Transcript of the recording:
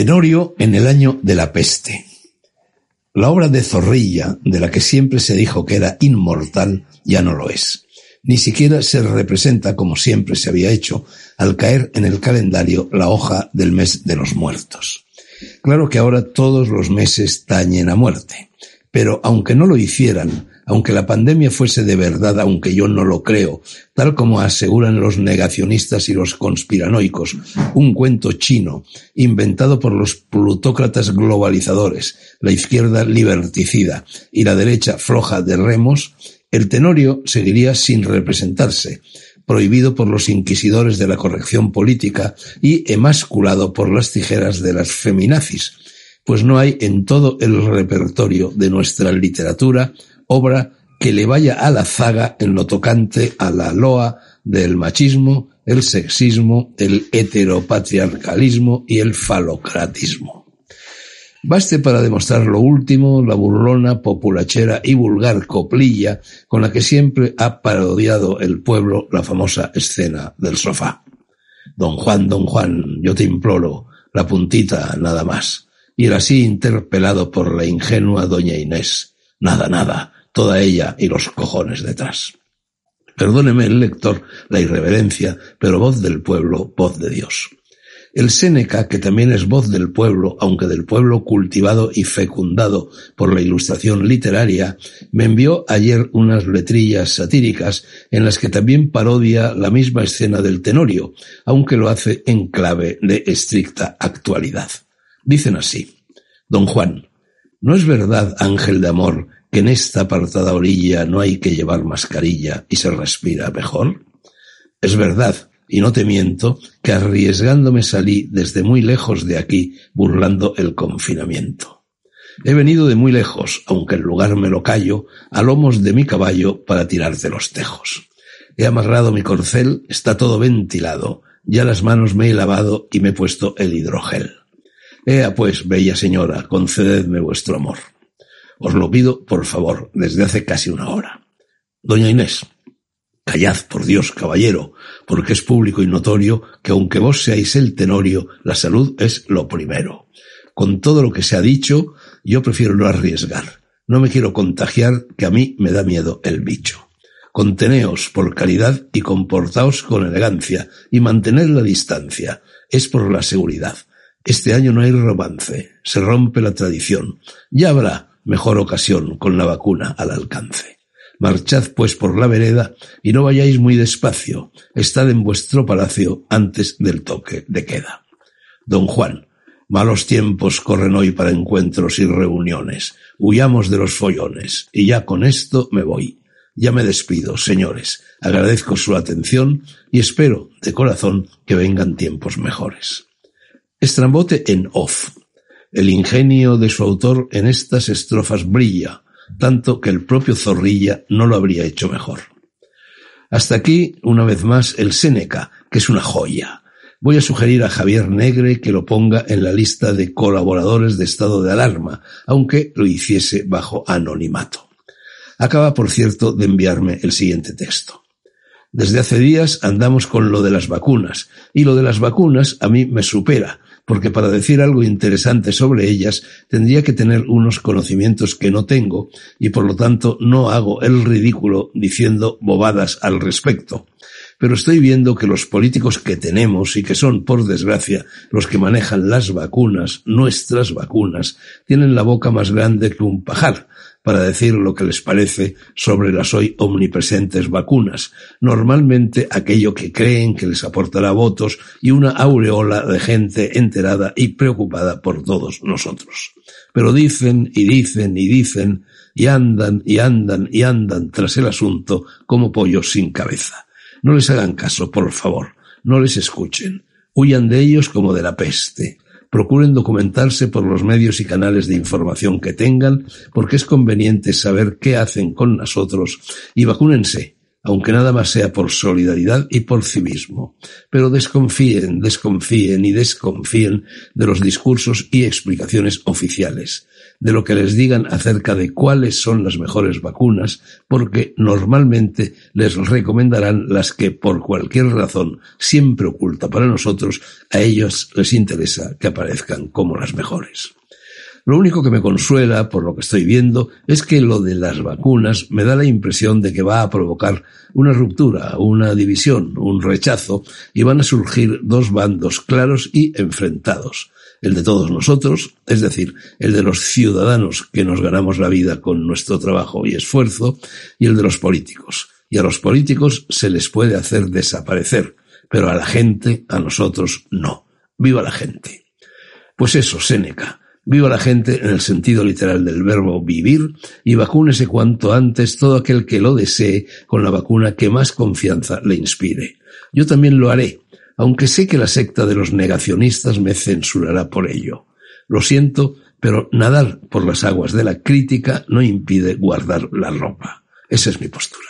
Tenorio en el año de la peste. La obra de Zorrilla, de la que siempre se dijo que era inmortal, ya no lo es. Ni siquiera se representa como siempre se había hecho al caer en el calendario la hoja del mes de los muertos. Claro que ahora todos los meses tañen a muerte, pero aunque no lo hicieran, aunque la pandemia fuese de verdad, aunque yo no lo creo, tal como aseguran los negacionistas y los conspiranoicos, un cuento chino inventado por los plutócratas globalizadores, la izquierda liberticida y la derecha floja de remos, el tenorio seguiría sin representarse, prohibido por los inquisidores de la corrección política y emasculado por las tijeras de las feminazis, pues no hay en todo el repertorio de nuestra literatura obra que le vaya a la zaga en lo tocante a la loa del machismo, el sexismo, el heteropatriarcalismo y el falocratismo. Baste para demostrar lo último la burlona, populachera y vulgar coplilla con la que siempre ha parodiado el pueblo la famosa escena del sofá. Don Juan, don Juan, yo te imploro, la puntita nada más. Y era así interpelado por la ingenua doña Inés. Nada, nada, toda ella y los cojones detrás. Perdóneme el lector la irreverencia, pero voz del pueblo, voz de Dios. El Séneca, que también es voz del pueblo, aunque del pueblo cultivado y fecundado por la ilustración literaria, me envió ayer unas letrillas satíricas en las que también parodia la misma escena del Tenorio, aunque lo hace en clave de estricta actualidad. Dicen así, Don Juan, ¿no es verdad, ángel de amor, que en esta apartada orilla no hay que llevar mascarilla y se respira mejor? Es verdad, y no te miento, que arriesgándome salí desde muy lejos de aquí burlando el confinamiento. He venido de muy lejos, aunque el lugar me lo callo, a lomos de mi caballo para tirarte los tejos. He amarrado mi corcel, está todo ventilado, ya las manos me he lavado y me he puesto el hidrogel. Ea pues, bella señora, concededme vuestro amor. Os lo pido, por favor, desde hace casi una hora. Doña Inés, callad, por Dios, caballero, porque es público y notorio que aunque vos seáis el tenorio, la salud es lo primero. Con todo lo que se ha dicho, yo prefiero no arriesgar. No me quiero contagiar, que a mí me da miedo el bicho. Conteneos por caridad y comportaos con elegancia y mantened la distancia. Es por la seguridad. Este año no hay romance, se rompe la tradición. Ya habrá, mejor ocasión con la vacuna al alcance. Marchad pues por la vereda y no vayáis muy despacio, estad en vuestro palacio antes del toque de queda. Don Juan, malos tiempos corren hoy para encuentros y reuniones, huyamos de los follones, y ya con esto me voy. Ya me despido, señores, agradezco su atención y espero de corazón que vengan tiempos mejores. Estrambote en off. El ingenio de su autor en estas estrofas brilla, tanto que el propio Zorrilla no lo habría hecho mejor. Hasta aquí, una vez más, el Séneca, que es una joya. Voy a sugerir a Javier Negre que lo ponga en la lista de colaboradores de estado de alarma, aunque lo hiciese bajo anonimato. Acaba, por cierto, de enviarme el siguiente texto. Desde hace días andamos con lo de las vacunas, y lo de las vacunas a mí me supera, porque para decir algo interesante sobre ellas tendría que tener unos conocimientos que no tengo y por lo tanto no hago el ridículo diciendo bobadas al respecto. Pero estoy viendo que los políticos que tenemos y que son, por desgracia, los que manejan las vacunas, nuestras vacunas, tienen la boca más grande que un pajar, para decir lo que les parece sobre las hoy omnipresentes vacunas, normalmente aquello que creen que les aportará votos y una aureola de gente enterada y preocupada por todos nosotros. Pero dicen y dicen y dicen y andan y andan y andan tras el asunto como pollos sin cabeza. No les hagan caso, por favor, no les escuchen. Huyan de ellos como de la peste procuren documentarse por los medios y canales de información que tengan, porque es conveniente saber qué hacen con nosotros y vacúnense, aunque nada más sea por solidaridad y por civismo. Pero desconfíen, desconfíen y desconfíen de los discursos y explicaciones oficiales, de lo que les digan acerca de cuáles son las mejores vacunas, porque normalmente les recomendarán las que por cualquier razón siempre oculta para nosotros, a ellos les interesa que aparezcan como las mejores. Lo único que me consuela, por lo que estoy viendo, es que lo de las vacunas me da la impresión de que va a provocar una ruptura, una división, un rechazo, y van a surgir dos bandos claros y enfrentados. El de todos nosotros, es decir, el de los ciudadanos que nos ganamos la vida con nuestro trabajo y esfuerzo, y el de los políticos. Y a los políticos se les puede hacer desaparecer, pero a la gente, a nosotros, no. Viva la gente. Pues eso, Séneca, Viva la gente en el sentido literal del verbo vivir y vacúnese cuanto antes todo aquel que lo desee con la vacuna que más confianza le inspire. Yo también lo haré, aunque sé que la secta de los negacionistas me censurará por ello. Lo siento, pero nadar por las aguas de la crítica no impide guardar la ropa. Esa es mi postura.